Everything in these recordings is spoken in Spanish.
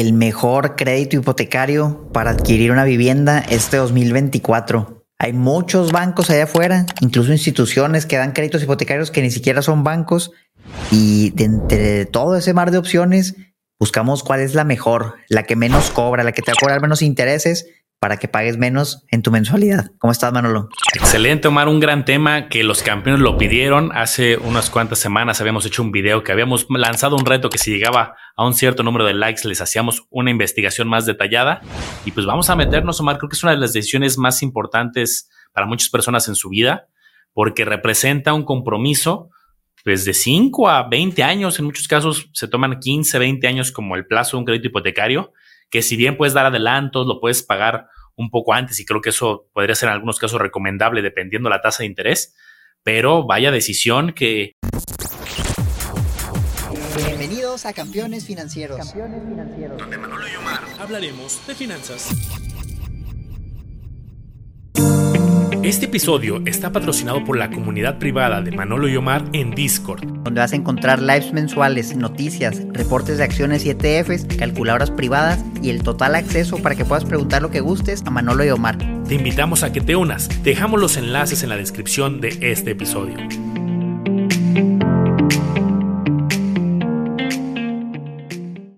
el mejor crédito hipotecario para adquirir una vivienda este 2024. Hay muchos bancos allá afuera, incluso instituciones que dan créditos hipotecarios que ni siquiera son bancos. Y de entre todo ese mar de opciones, buscamos cuál es la mejor, la que menos cobra, la que te va a cobrar menos intereses para que pagues menos en tu mensualidad. ¿Cómo estás, Manolo? Excelente, Omar. Un gran tema que los campeones lo pidieron. Hace unas cuantas semanas habíamos hecho un video que habíamos lanzado un reto que si llegaba a un cierto número de likes les hacíamos una investigación más detallada. Y pues vamos a meternos, Omar. Creo que es una de las decisiones más importantes para muchas personas en su vida porque representa un compromiso pues de 5 a 20 años, en muchos casos se toman 15, 20 años como el plazo de un crédito hipotecario, que si bien puedes dar adelantos, lo puedes pagar un poco antes y creo que eso podría ser en algunos casos recomendable dependiendo la tasa de interés, pero vaya decisión que... Bienvenidos a Campeones Financieros. Campeones Financieros. Donde Manolo y Omar hablaremos de finanzas. Este episodio está patrocinado por la comunidad privada de Manolo y Omar en Discord, donde vas a encontrar lives mensuales, noticias, reportes de acciones y ETFs, calculadoras privadas y el total acceso para que puedas preguntar lo que gustes a Manolo y Omar. Te invitamos a que te unas. Dejamos los enlaces en la descripción de este episodio.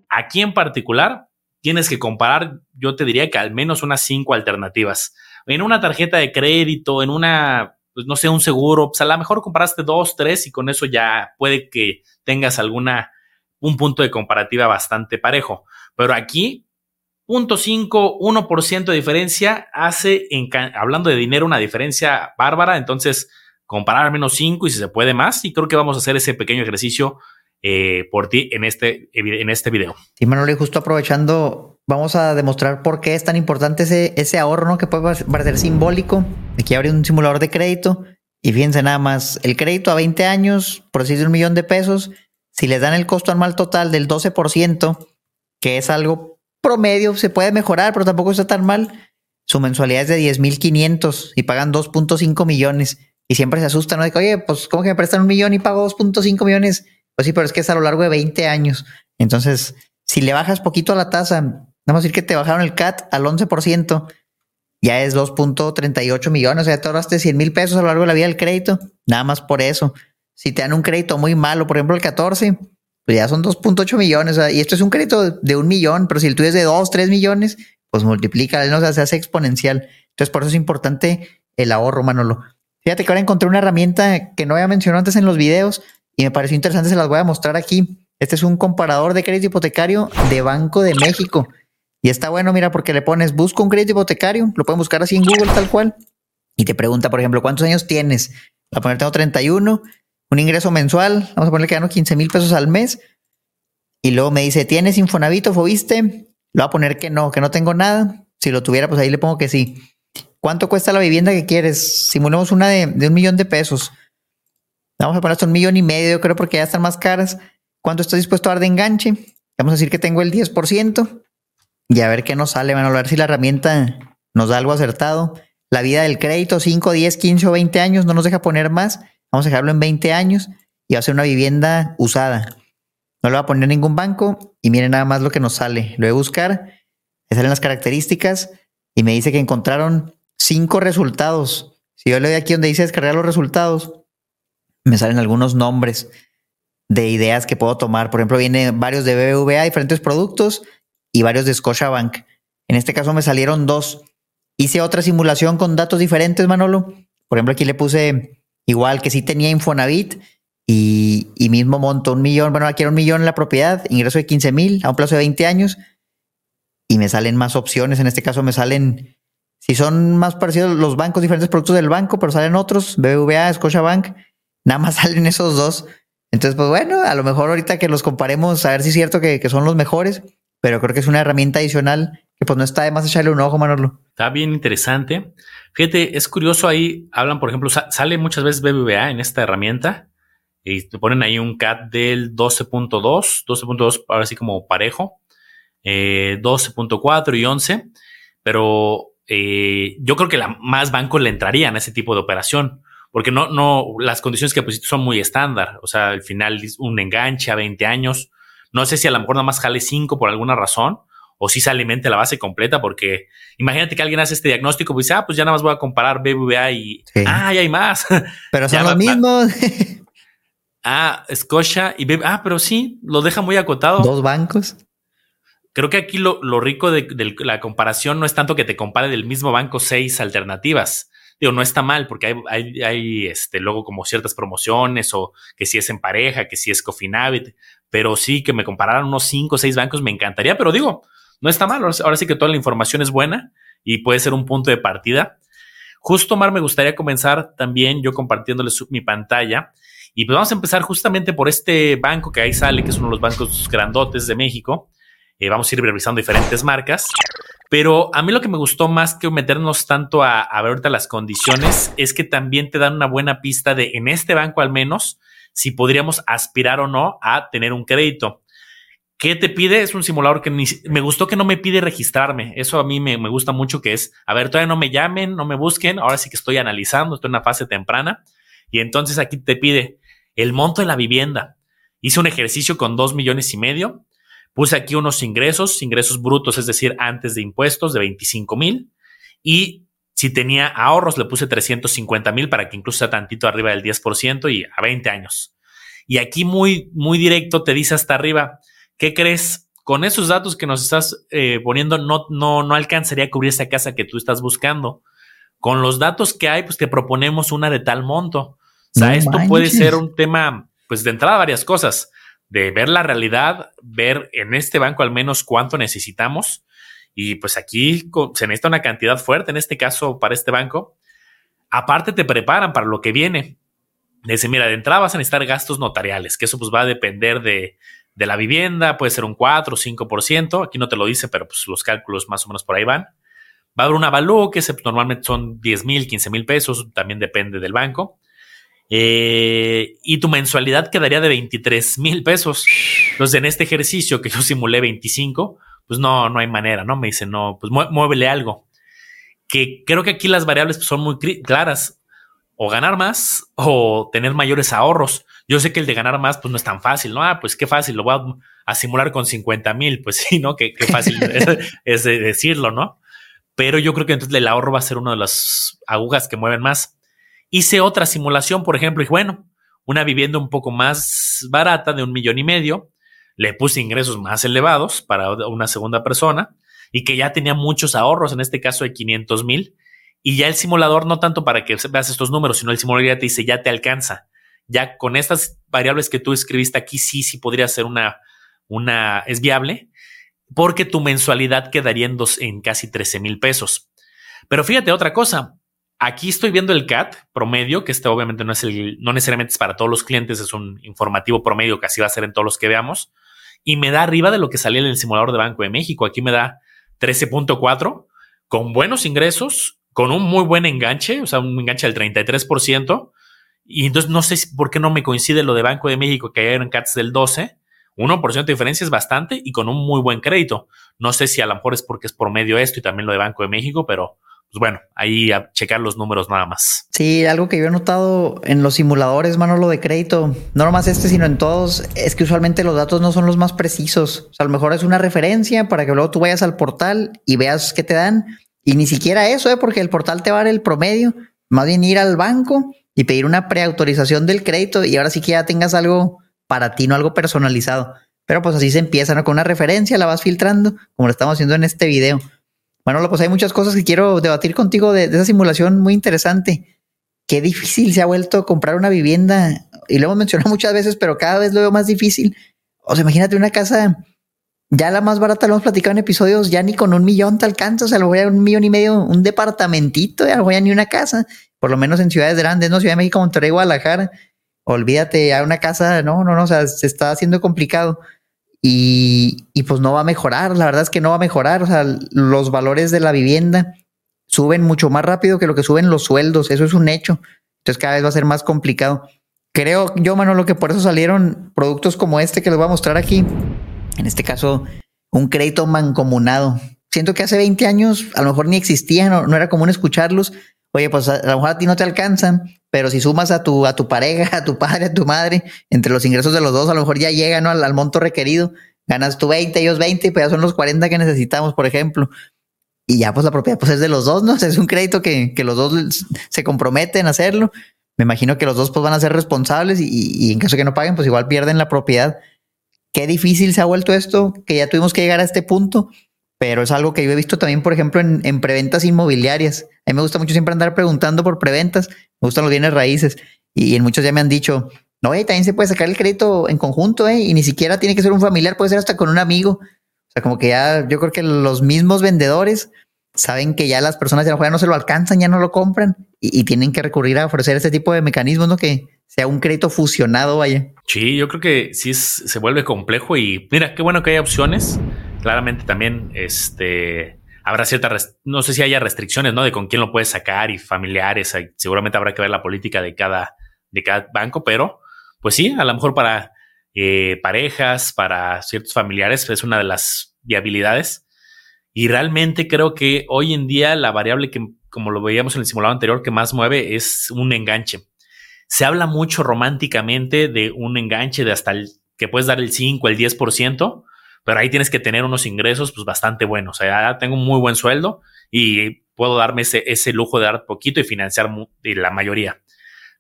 Aquí en particular tienes que comparar, yo te diría que al menos unas cinco alternativas en una tarjeta de crédito, en una, pues no sé, un seguro, pues a lo mejor compraste dos, tres y con eso ya puede que tengas alguna, un punto de comparativa bastante parejo. Pero aquí, punto 5, 1% de diferencia hace, en, hablando de dinero, una diferencia bárbara. Entonces, comparar menos 5 y si se puede más. Y creo que vamos a hacer ese pequeño ejercicio eh, por ti en este, en este video. Y Manuel, justo aprovechando vamos a demostrar por qué es tan importante ese, ese ahorro. Que puede parecer simbólico. Aquí abre un simulador de crédito y fíjense nada más, el crédito a 20 años, por decir un millón de pesos, si les dan el costo anual total del 12%, que es algo promedio, se puede mejorar, pero tampoco está tan mal. Su mensualidad es de 10.500 y pagan 2.5 millones. Y siempre se asustan, ¿no? De oye, pues, ¿cómo que me prestan un millón y pago 2.5 millones? Pues sí, pero es que es a lo largo de 20 años. Entonces, si le bajas poquito a la tasa, Vamos a decir que te bajaron el CAT al 11%, ya es 2.38 millones, o sea, te ahorraste 100 mil pesos a lo largo de la vida del crédito, nada más por eso. Si te dan un crédito muy malo, por ejemplo el 14, pues ya son 2.8 millones, y esto es un crédito de un millón, pero si el tuyo es de 2, 3 millones, pues multiplica, ¿no? o sea, se hace exponencial. Entonces, por eso es importante el ahorro, Manolo. Fíjate que ahora encontré una herramienta que no había mencionado antes en los videos y me pareció interesante, se las voy a mostrar aquí. Este es un comparador de crédito hipotecario de Banco de México. Y está bueno, mira, porque le pones, busco un crédito hipotecario, lo pueden buscar así en Google tal cual, y te pregunta, por ejemplo, ¿cuántos años tienes? A poner, tengo 31, un ingreso mensual, vamos a ponerle que gano 15 mil pesos al mes, y luego me dice, ¿tienes Infonavit o Fobiste? Lo va a poner que no, que no tengo nada. Si lo tuviera, pues ahí le pongo que sí. ¿Cuánto cuesta la vivienda que quieres? Simulemos una de, un millón de pesos. Vamos a poner hasta un millón y medio, creo, porque ya están más caras. ¿Cuánto estoy dispuesto a dar de enganche? Vamos a decir que tengo el 10% y a ver qué nos sale, bueno, a ver si la herramienta nos da algo acertado. La vida del crédito, 5, 10, 15 o 20 años, no nos deja poner más. Vamos a dejarlo en 20 años y va a ser una vivienda usada. No le va a poner ningún banco y miren nada más lo que nos sale. Lo voy a buscar, me salen las características y me dice que encontraron cinco resultados. Si yo le doy aquí donde dice descargar los resultados, me salen algunos nombres de ideas que puedo tomar. Por ejemplo, viene varios de BBVA, diferentes productos y varios de Scotiabank. En este caso me salieron dos. Hice otra simulación con datos diferentes, Manolo. Por ejemplo, aquí le puse igual que sí tenía Infonavit y, mismo monto, un millón. Bueno, aquí era un millón en la propiedad, ingreso de 15 mil a un plazo de 20 años y me salen más opciones. En este caso me salen, si son más parecidos los bancos, diferentes productos del banco, pero salen otros, BBVA, Scotiabank, nada más salen esos dos. Entonces, pues bueno, a lo mejor ahorita que los comparemos, a ver si es cierto que, que son los mejores pero creo que es una herramienta adicional que pues no está de más echarle un ojo, Manolo. Está bien interesante. Fíjate, es curioso ahí, hablan, por ejemplo, sale muchas veces BBVA en esta herramienta y te ponen ahí un CAT del 12.2, 12.2 ahora sí como parejo, 12.4 eh, y 11, pero eh, yo creo que la, más bancos le entrarían a ese tipo de operación, porque no, no, las condiciones que pusiste son muy estándar, o sea, al final un enganche a 20 años, no sé si a lo mejor nada más jale 5 por alguna razón, o si se alimente la base completa, porque imagínate que alguien hace este diagnóstico, pues dice, ah, pues ya nada más voy a comparar BBVA y, ah, ya hay más. Pero son los mismos. ah, Scotia y BBVA, ah, pero sí, lo deja muy acotado. Dos bancos. Creo que aquí lo, rico de, la comparación no es tanto que te compare del mismo banco seis alternativas. Digo, no está mal porque hay, hay, este, luego como ciertas promociones o que si es en pareja, que si es Cofinavit, pero sí que me compararan unos cinco o seis bancos me encantaría, pero digo, no está mal. Ahora sí que toda la información es buena y puede ser un punto de partida. Justo, Mar, me gustaría comenzar también yo compartiéndoles mi pantalla. Y pues vamos a empezar justamente por este banco que ahí sale, que es uno de los bancos grandotes de México. Eh, vamos a ir revisando diferentes marcas. Pero a mí lo que me gustó más que meternos tanto a, ver ahorita las condiciones es que también te dan una buena pista de, en este banco al menos, si podríamos aspirar o no a tener un crédito. ¿Qué te pide? Es un simulador que me gustó que no me pide registrarme. Eso a mí me, me, gusta mucho que es, a ver, todavía no me llamen, no me busquen, ahora sí que estoy analizando, estoy en una fase temprana. Y entonces aquí te pide el monto de la vivienda. Hice un ejercicio con dos millones y medio Puse aquí unos ingresos, ingresos brutos, es decir, antes de impuestos de 25 mil. Y si tenía ahorros, le puse 350 mil para que incluso sea tantito arriba del 10% y a 20 años. Y aquí muy, muy directo te dice hasta arriba, ¿qué crees? Con esos datos que nos estás eh, poniendo, no, no, no alcanzaría a cubrir esa casa que tú estás buscando. Con los datos que hay, pues te proponemos una de tal monto. O sea, esto puede ser un tema, pues de entrada varias cosas de ver la realidad, ver en este banco al menos cuánto necesitamos. Y pues aquí se necesita una cantidad fuerte, en este caso para este banco. Aparte te preparan para lo que viene. Dice, mira, de entrada vas a necesitar gastos notariales, que eso pues va a depender de, de la vivienda, puede ser un 4 o 5%, aquí no te lo dice, pero pues los cálculos más o menos por ahí van. Va a haber un avalúo que normalmente son 10 mil, 15 mil pesos, también depende del banco. Eh, y tu mensualidad quedaría de 23 mil pesos. Entonces, en este ejercicio que yo simulé 25, pues no, no hay manera, ¿no? Me dice, no, pues muévele algo. Que creo que aquí las variables son muy claras. O ganar más o tener mayores ahorros. Yo sé que el de ganar más, pues no es tan fácil, ¿no? Ah, pues qué fácil, lo voy a, simular con 50 mil. Pues sí, ¿no? Qué, fácil es, decirlo, ¿no? Pero yo creo que entonces el ahorro va a ser una de las agujas que mueven más. Hice otra simulación, por ejemplo, y bueno, una vivienda un poco más barata de un millón y medio, le puse ingresos más elevados para una segunda persona y que ya tenía muchos ahorros, en este caso de 500 mil. Y ya el simulador, no tanto para que veas estos números, sino el simulador ya te dice, ya te alcanza. Ya con estas variables que tú escribiste aquí, sí, sí podría ser una, una, es viable, porque tu mensualidad quedaría en, dos, en casi 13 mil pesos. Pero fíjate otra cosa, Aquí estoy viendo el CAT promedio, que este obviamente no es el, no necesariamente es para todos los clientes, es un informativo promedio que así va a ser en todos los que veamos. Y me da arriba de lo que salía en el simulador de Banco de México. Aquí me da 13.4 con buenos ingresos, con un muy buen enganche, o sea, un enganche del 33%. Y entonces no sé por qué no me coincide lo de Banco de México, que hay en CATs del 12. 1% de diferencia es bastante y con un muy buen crédito. No sé si a lo mejor es porque es promedio esto y también lo de Banco de México, pero pues bueno, ahí a checar los números nada más. Sí, algo que yo he notado en los simuladores, lo de crédito, no nomás este, sino en todos, es que usualmente los datos no son los más precisos. O sea, a lo mejor es una referencia para que luego tú vayas al portal y veas qué te dan. Y ni siquiera eso, ¿eh? porque el portal te va a dar el promedio. Más bien ir al banco y pedir una preautorización del crédito y ahora sí que ya tengas algo para ti, no algo personalizado. Pero pues así se empieza, ¿no? Con una referencia la vas filtrando, como lo estamos haciendo en este video. Bueno, pues hay muchas cosas que quiero debatir contigo de, esa simulación muy interesante. Qué difícil se ha vuelto comprar una vivienda. Y lo hemos mencionado muchas veces, pero cada vez lo veo más difícil. O sea, imagínate una casa, ya la más barata, lo hemos platicado en episodios, ya ni con un millón te alcanza. O sea, lo voy a un millón y medio, un departamentito, ya lo voy a ni una casa. Por lo menos en ciudades grandes, ¿no? Ciudad de México, Monterrey, Guadalajara. Olvídate, ya una casa, no, no, no, o sea, se está haciendo complicado. Y, pues no va a mejorar, la verdad es que no va a mejorar, o sea, los valores de la vivienda suben mucho más rápido que lo que suben los sueldos, eso es un hecho, entonces cada vez va a ser más complicado. Creo yo, Manolo, que por eso salieron productos como este que les voy a mostrar aquí, en este caso, un crédito mancomunado. Siento que hace 20 años a lo mejor ni existían, no era común escucharlos, oye, pues a, lo mejor a ti no te alcanzan, pero si sumas a tu, a tu pareja, a tu padre, a tu madre, entre los ingresos de los dos, a lo mejor ya llega ¿no? al, monto requerido. ganas tú 20, ellos 20, pero ya son los 40 que necesitamos, por ejemplo. Y ya pues la propiedad pues es de los dos, ¿no? es un crédito que, que, los dos se comprometen a hacerlo. Me imagino que los dos pues van a ser responsables y, y en caso que no paguen pues igual pierden la propiedad. Qué difícil se ha vuelto esto, que ya tuvimos que llegar a este punto, pero es algo que yo he visto también, por ejemplo, en, en preventas inmobiliarias. A mí me gusta mucho siempre andar preguntando por preventas, me gustan los bienes raíces y en muchos ya me han dicho, no, eh, también se puede sacar el crédito en conjunto, eh, y ni siquiera tiene que ser un familiar, puede ser hasta con un amigo. O sea, como que ya yo creo que los mismos vendedores saben que ya las personas de la no se lo alcanzan, ya no lo compran y, tienen que recurrir a ofrecer este tipo de mecanismos, ¿no? Que sea un crédito fusionado, vaya. Sí, yo creo que sí se vuelve complejo y mira, qué bueno que hay opciones. Claramente también este habrá ciertas, no sé si haya restricciones, ¿no? De con quién lo puedes sacar y familiares. Seguramente habrá que ver la política de cada, de cada banco, pero pues sí, a lo mejor para eh, parejas, para ciertos familiares, es una de las viabilidades. Y realmente creo que hoy en día la variable que, como lo veíamos en el simulado anterior, que más mueve es un enganche. Se habla mucho románticamente de un enganche de hasta el que puedes dar el 5, el 10%, pero ahí tienes que tener unos ingresos pues bastante buenos. O sea, tengo un muy buen sueldo y puedo darme ese, ese lujo de dar poquito y financiar la mayoría.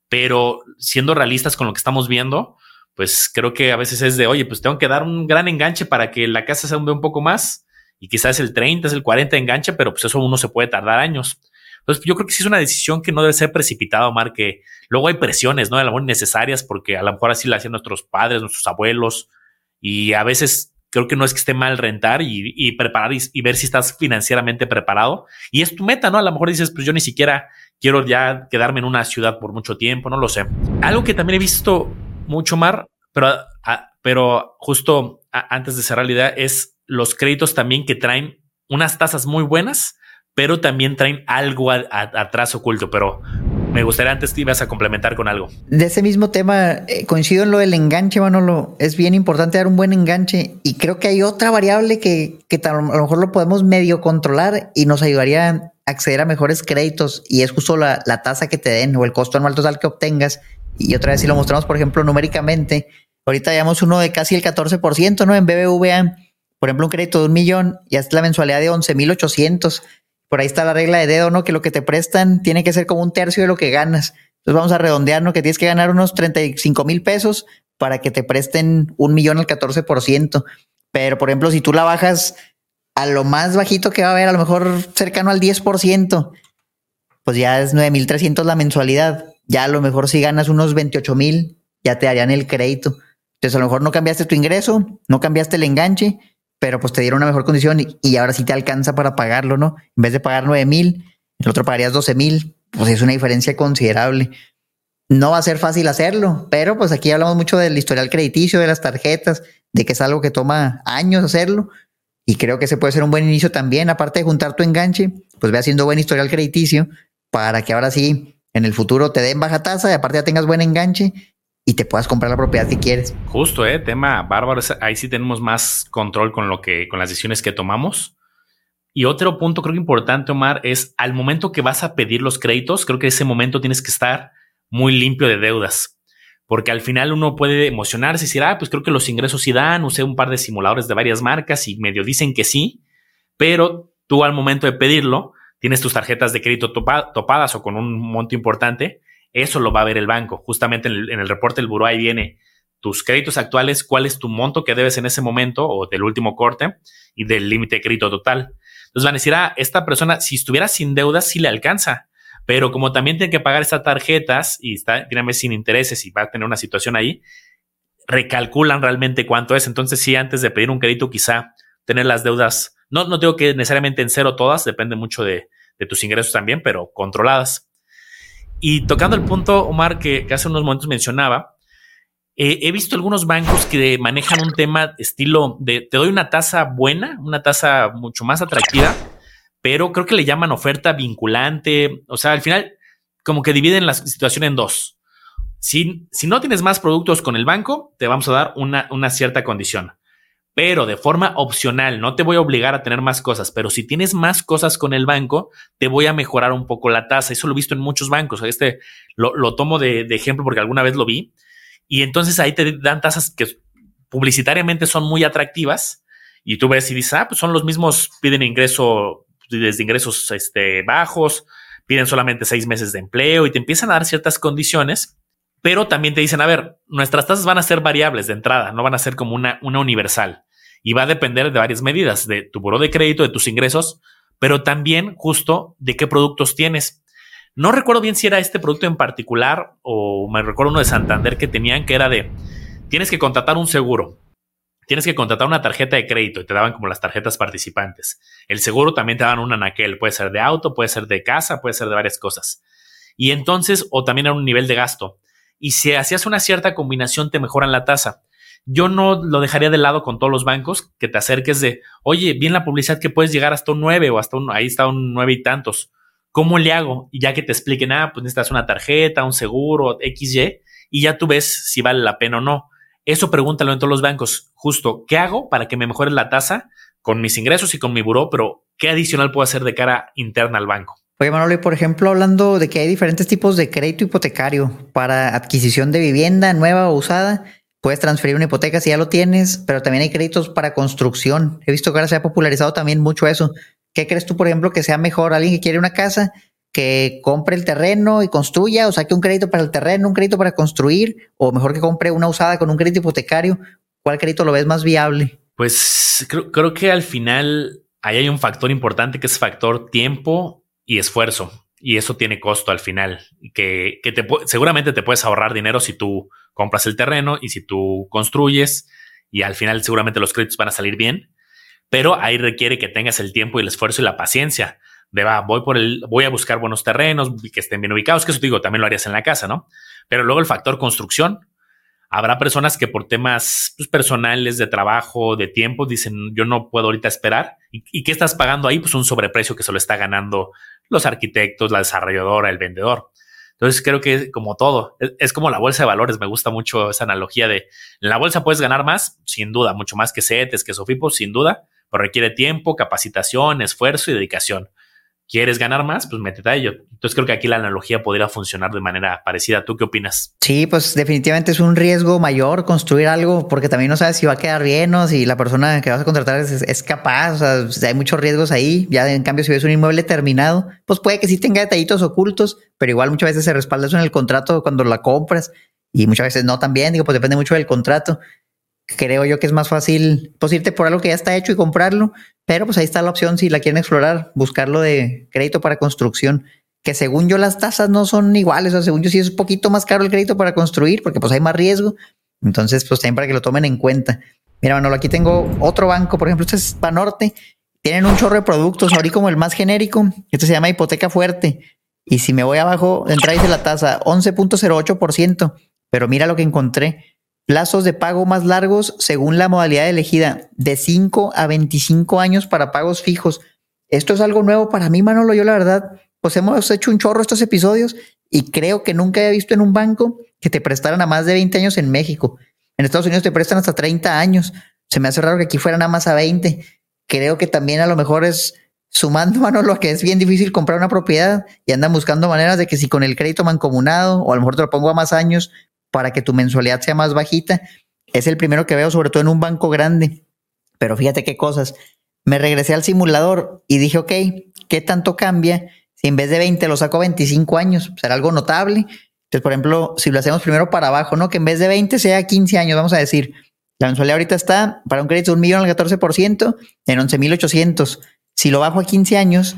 Pero siendo realistas con lo que estamos viendo, pues creo que a veces es de, oye, pues tengo que dar un gran enganche para que la casa se hunde un poco más y quizás el 30, es el 40 enganche, pero pues eso uno se puede tardar años. Entonces yo creo que sí es una decisión que no debe ser precipitada, Omar, que luego hay presiones, ¿no? A lo mejor necesarias porque a lo mejor así la hacían nuestros padres, nuestros abuelos y a veces creo que no es que esté mal rentar y, preparar y, ver si estás financieramente preparado. Y es tu meta, ¿no? A lo mejor dices, pues yo ni siquiera quiero ya quedarme en una ciudad por mucho tiempo, no lo sé. Algo que también he visto mucho, Mar, pero, pero justo antes de cerrar la idea, es los créditos también que traen unas tasas muy buenas, pero también traen algo atrás oculto, pero me gustaría antes que ibas a complementar con algo. De ese mismo tema, eh, coincido en lo del enganche, Manolo. Es bien importante dar un buen enganche y creo que hay otra variable que, que a lo mejor lo podemos medio controlar y nos ayudaría a acceder a mejores créditos y es justo la, la tasa que te den o el costo anual total que obtengas. Y otra vez, si lo mostramos, por ejemplo, numéricamente, ahorita llevamos uno de casi el 14%, ¿no? En BBVA, por ejemplo, un crédito de un millón y hasta la mensualidad de 11,800 por ahí está la regla de dedo, ¿no? Que lo que te prestan tiene que ser como un tercio de lo que ganas. Entonces vamos a redondear, ¿no? Que tienes que ganar unos 35 mil pesos para que te presten un millón al 14%. Pero, por ejemplo, si tú la bajas a lo más bajito que va a haber, a lo mejor cercano al 10%, pues ya es 9.300 la mensualidad. Ya a lo mejor si ganas unos 28 mil, ya te darían el crédito. Entonces a lo mejor no cambiaste tu ingreso, no cambiaste el enganche, pero pues te dieron una mejor condición y, ahora sí te alcanza para pagarlo, ¿no? En vez de pagar 9 mil, el otro pagarías 12 mil, pues es una diferencia considerable. No va a ser fácil hacerlo, pero pues aquí hablamos mucho del historial crediticio, de las tarjetas, de que es algo que toma años hacerlo y creo que ese puede ser un buen inicio también, aparte de juntar tu enganche, pues ve haciendo buen historial crediticio para que ahora sí en el futuro te den baja tasa y aparte ya tengas buen enganche y te puedas comprar la propiedad que quieres. Justo, eh, tema bárbaro. Ahí sí tenemos más control con lo que, con las decisiones que tomamos. Y otro punto creo que importante, Omar, es al momento que vas a pedir los créditos, creo que ese momento tienes que estar muy limpio de deudas. Porque al final uno puede emocionarse y decir, ah, pues creo que los ingresos sí dan, usé un par de simuladores de varias marcas y medio dicen que sí, pero tú al momento de pedirlo, tienes tus tarjetas de crédito topadas o con un monto importante eso lo va a ver el banco. Justamente en el, reporte del buró ahí viene tus créditos actuales, cuál es tu monto que debes en ese momento o del último corte y del límite de crédito total. Entonces van a decir, ah, esta persona, si estuviera sin deudas, sí le alcanza. Pero como también tiene que pagar estas tarjetas y está, sin intereses y va a tener una situación ahí, recalculan realmente cuánto es. Entonces, sí, antes de pedir un crédito, quizá tener las deudas, no, no digo que necesariamente en cero todas, depende mucho de, de tus ingresos también, pero controladas. Y tocando el punto, Omar, que, hace unos momentos mencionaba, eh, he visto algunos bancos que manejan un tema estilo de te doy una tasa buena, una tasa mucho más atractiva, pero creo que le llaman oferta vinculante. O sea, al final, como que dividen la situación en dos. Si, si no tienes más productos con el banco, te vamos a dar una, una cierta condición pero de forma opcional, no te voy a obligar a tener más cosas, pero si tienes más cosas con el banco, te voy a mejorar un poco la tasa. Eso lo he visto en muchos bancos. Este lo, tomo de, ejemplo porque alguna vez lo vi. Y entonces ahí te dan tasas que publicitariamente son muy atractivas y tú ves y dices, ah, pues son los mismos, piden ingreso desde ingresos este, bajos, piden solamente seis meses de empleo y te empiezan a dar ciertas condiciones, pero también te dicen, a ver, nuestras tasas van a ser variables de entrada, no van a ser como una, una universal y va a depender de varias medidas, de tu buro de crédito, de tus ingresos, pero también justo de qué productos tienes. No recuerdo bien si era este producto en particular o me recuerdo uno de Santander que tenían que era de, tienes que contratar un seguro, tienes que contratar una tarjeta de crédito y te daban como las tarjetas participantes. El seguro también te daban un anaquel, puede ser de auto, puede ser de casa, puede ser de varias cosas. Y entonces, o también a un nivel de gasto. Y si hacías una cierta combinación, te mejoran la tasa. Yo no lo dejaría de lado con todos los bancos, que te acerques de, oye, bien la publicidad que puedes llegar hasta un 9 o hasta un, ahí está un 9 y tantos. ¿Cómo le hago? Y ya que te expliquen, ah, pues necesitas una tarjeta, un seguro, XY, y ya tú ves si vale la pena o no. Eso pregúntalo en todos los bancos. Justo, ¿qué hago para que me mejore la tasa con mis ingresos y con mi buró? Pero, ¿qué adicional puedo hacer de cara interna al banco? Oye, Manolo, y por ejemplo, hablando de que hay diferentes tipos de crédito hipotecario para adquisición de vivienda nueva o usada, puedes transferir una hipoteca si ya lo tienes, pero también hay créditos para construcción. He visto que ahora se ha popularizado también mucho eso. ¿Qué crees tú, por ejemplo, que sea mejor alguien que quiere una casa que compre el terreno y construya o saque un crédito para el terreno, un crédito para construir, o mejor que compre una usada con un crédito hipotecario? ¿Cuál crédito lo ves más viable? Pues creo, que al final ahí hay un factor importante que es factor tiempo y esfuerzo. Y eso tiene costo al final, que, que te, seguramente te puedes ahorrar dinero si tú compras el terreno y si tú construyes y al final seguramente los créditos van a salir bien, pero ahí requiere que tengas el tiempo y el esfuerzo y la paciencia de va, voy por el, voy a buscar buenos terrenos que estén bien ubicados, que eso digo, también lo harías en la casa, ¿no? Pero luego el factor construcción. Habrá personas que por temas pues, personales, de trabajo, de tiempo, dicen, yo no puedo ahorita esperar. ¿Y, ¿Y, qué estás pagando ahí? Pues un sobreprecio que se lo está ganando los arquitectos, la desarrolladora, el vendedor. Entonces creo que como todo, es, es, como la bolsa de valores. Me gusta mucho esa analogía de en la bolsa puedes ganar más, sin duda, mucho más que CETES, que Sofipos, sin duda, pero requiere tiempo, capacitación, esfuerzo y dedicación quieres ganar más, pues métete a ello. Entonces creo que aquí la analogía podría funcionar de manera parecida. ¿Tú qué opinas? Sí, pues definitivamente es un riesgo mayor construir algo porque también no sabes si va a quedar bien o si la persona que vas a contratar es, capaz. O sea, hay muchos riesgos ahí. Ya en cambio, si ves un inmueble terminado, pues puede que sí tenga detallitos ocultos, pero igual muchas veces se respalda eso en el contrato cuando la compras y muchas veces no también. Digo, pues depende mucho del contrato creo yo que es más fácil pues irte por algo que ya está hecho y comprarlo, pero pues ahí está la opción si la quieren explorar, buscarlo de crédito para construcción, que según yo las tasas no son iguales, o sea, según yo sí es un poquito más caro el crédito para construir porque pues hay más riesgo, entonces pues también para que lo tomen en cuenta. Mira, Manolo, aquí tengo otro banco, por ejemplo, este es Banorte, tienen un chorro de productos, ahorita como el más genérico, este se llama hipoteca fuerte, y si me voy abajo, entra dice la tasa 11.08%, pero mira lo que encontré, Plazos de pago más largos según la modalidad elegida, de 5 a 25 años para pagos fijos. Esto es algo nuevo para mí, Manolo. Yo la verdad, pues hemos hecho un chorro estos episodios y creo que nunca he visto en un banco que te prestaran a más de 20 años en México. En Estados Unidos te prestan hasta 30 años. Se me hace raro que aquí fueran a más a 20. Creo que también a lo mejor es sumando, Manolo, que es bien difícil comprar una propiedad y andan buscando maneras de que si con el crédito mancomunado o a lo mejor te lo pongo a más años, para que tu mensualidad sea más bajita. Es el primero que veo, sobre todo en un banco grande. Pero fíjate qué cosas. Me regresé al simulador y dije, ok, ¿qué tanto cambia si en vez de 20 lo saco a 25 años? Será algo notable. Entonces, por ejemplo, si lo hacemos primero para abajo, ¿no? Que en vez de 20 sea 15 años, vamos a decir. La mensualidad ahorita está para un crédito de un millón al 14% en 11,800. Si lo bajo a 15 años,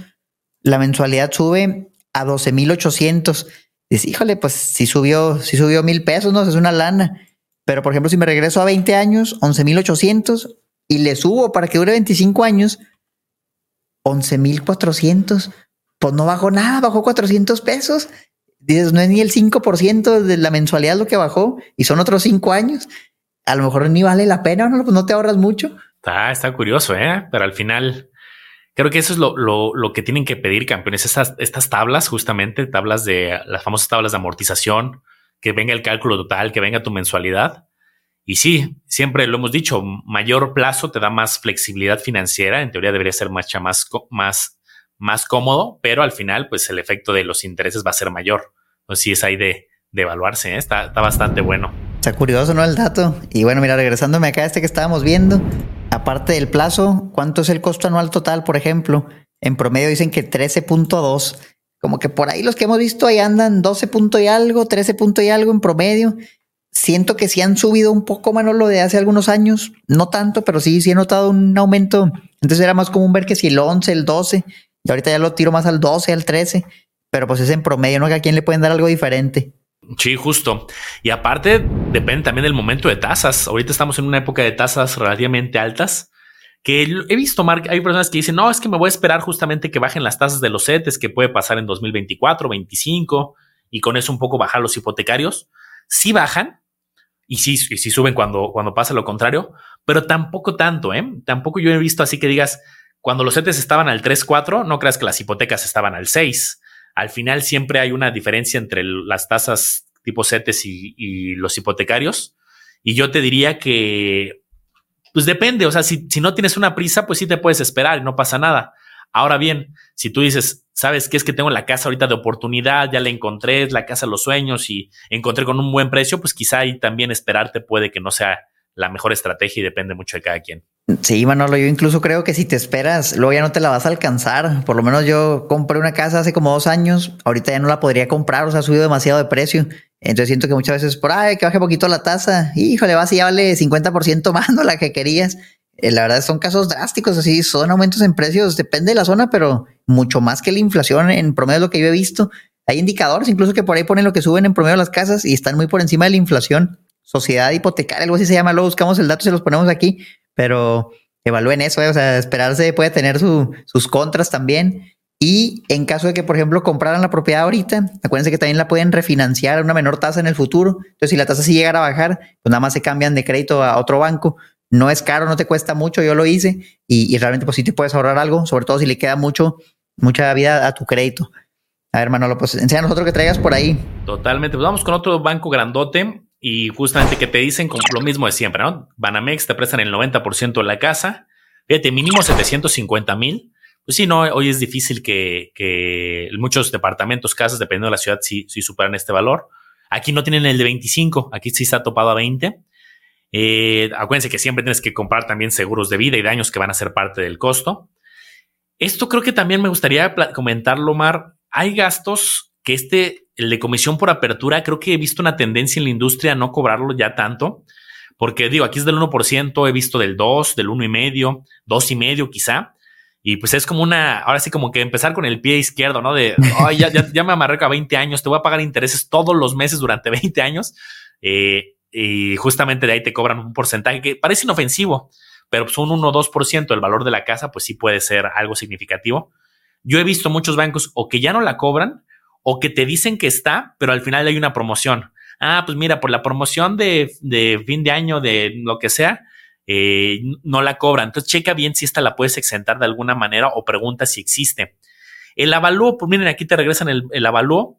la mensualidad sube a 12,800. Dice, híjole, pues si subió, si subió mil pesos, no, es una lana. Pero por ejemplo, si me regreso a 20 años, 11,800 y le subo para que dure 25 años, 11,400, pues no bajó nada, bajó 400 pesos. Dices, no es ni el 5% de la mensualidad lo que bajó y son otros 5 años. A lo mejor ni vale la pena, ¿no? Pues no te ahorras mucho. Está, está curioso, ¿eh? Pero al final, Creo que eso es lo, lo, lo que tienen que pedir campeones, estas, estas tablas, justamente, tablas de las famosas tablas de amortización, que venga el cálculo total, que venga tu mensualidad. Y sí, siempre lo hemos dicho, mayor plazo te da más flexibilidad financiera, en teoría debería ser más, más, más, más cómodo, pero al final, pues el efecto de los intereses va a ser mayor. Entonces sí es ahí de, de evaluarse, ¿eh? está, está bastante bueno. Está curioso, ¿no? El dato. Y bueno, mira, regresándome acá a este que estábamos viendo, aparte del plazo, ¿cuánto es el costo anual total, por ejemplo? En promedio dicen que 13.2. Como que por ahí los que hemos visto ahí andan 12 punto y algo, 13 punto y algo en promedio. Siento que sí han subido un poco menos lo de hace algunos años, no tanto, pero sí, sí he notado un aumento. Entonces era más común ver que si el 11, el 12, y ahorita ya lo tiro más al 12, al 13, pero pues es en promedio, ¿no? Que a quién le pueden dar algo diferente. Sí, justo. Y aparte, depende también del momento de tasas. Ahorita estamos en una época de tasas relativamente altas que he visto, hay personas que dicen, no, es que me voy a esperar justamente que bajen las tasas de los CETES, que puede pasar en 2024, 2025, y con eso un poco bajar los hipotecarios. Sí bajan, y sí, sí suben cuando, cuando pasa lo contrario, pero tampoco tanto, ¿eh? Tampoco yo he visto así que digas, cuando los CETES estaban al 3, 4, no creas que las hipotecas estaban al 6. Al final siempre hay una diferencia entre las tasas tipo CETES y, los hipotecarios. Y yo te diría que pues depende, o sea, si, si no tienes una prisa, pues sí te puedes esperar y no pasa nada. Ahora bien, si tú dices, sabes que es que tengo la casa ahorita de oportunidad, ya la encontré, la casa de los sueños y encontré con un buen precio, pues quizá ahí también esperarte puede que no sea la mejor estrategia y depende mucho de cada quien. Sí, Manolo, yo incluso creo que si te esperas, luego ya no te la vas a alcanzar. Por lo menos yo compré una casa hace como dos años, ahorita ya no la podría comprar, o sea, ha subido demasiado de precio. Entonces siento que muchas veces por, ay, que baje poquito la tasa, híjole, vas y ya vale 50% más no la que querías. Eh, la verdad son casos drásticos, así son aumentos en precios, depende de la zona, pero mucho más que la inflación en promedio de lo que yo he visto. Hay indicadores incluso que por ahí ponen lo que suben en promedio las casas y están muy por encima de la inflación. Sociedad hipotecaria, algo así se llama, luego buscamos el dato y se los ponemos aquí, pero evalúen eso, eh, o sea, esperarse puede tener sus contras también. Y en caso de que, por ejemplo, compraran la propiedad ahorita, acuérdense que también la pueden refinanciar a una menor tasa en el futuro. Entonces, si la tasa sí llegara a bajar, pues nada más se cambian de crédito a otro banco. No es caro, no te cuesta mucho, yo lo hice y, realmente pues sí te puedes ahorrar algo, sobre todo si le queda mucho, mucha vida a tu crédito. A ver, Manolo, pues enséñanos otro que traigas por ahí. Totalmente. Pues vamos con otro banco grandote y justamente que te dicen lo mismo de siempre, ¿no? Banamex te prestan el 90% de la casa. Fíjate, mínimo 750 mil pues sí, no, hoy es difícil que, muchos departamentos, casas, dependiendo de la ciudad, sí, sí superan este valor. Aquí no tienen el de 25, aquí sí está topado a 20. Eh, acuérdense que siempre tienes que comprar también seguros de vida y daños que van a ser parte del costo. Esto creo que también me gustaría comentarlo, Mar. Hay gastos que este, el de comisión por apertura, creo que he visto una tendencia en la industria a no cobrarlo ya tanto. Porque digo, aquí es del 1%, he visto del 2, del 1,5, 2,5 quizá. Y pues es como una, ahora sí como que empezar con el pie izquierdo, ¿no? De, ya, ya, me amarré a 20 años, te voy a pagar intereses todos los meses durante 20 años. Eh, y justamente de ahí te cobran un porcentaje que parece inofensivo, pero pues un 1 o 2% del valor de la casa, pues sí puede ser algo significativo. Yo he visto muchos bancos o que ya no la cobran o que te dicen que está, pero al final hay una promoción. Ah, pues mira, por la promoción de, de fin de año, de lo que sea, eh, no la cobran. Entonces, checa bien si esta la puedes exentar de alguna manera o pregunta si existe. El avalúo, pues miren, aquí te regresan el, el avalúo.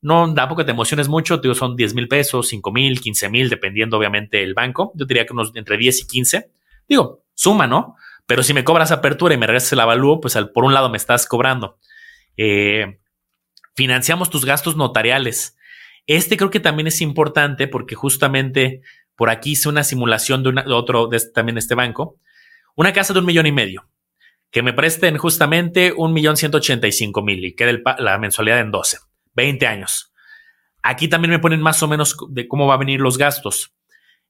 No, tampoco te emociones mucho, digo, son 10 mil pesos, 5 mil, 15 mil, dependiendo obviamente del banco. Yo diría que unos entre 10 y 15. Digo, suma, ¿no? Pero si me cobras apertura y me regresas el avalúo, pues por un lado me estás cobrando. Eh, financiamos tus gastos notariales. Este creo que también es importante porque justamente por aquí hice una simulación de, otro, de este, también este banco. Una casa de un millón y medio. Que me presten justamente un millón ciento ochenta y cinco mil y quede la mensualidad en 12. 20 años. Aquí también me ponen más o menos de cómo va a venir los gastos.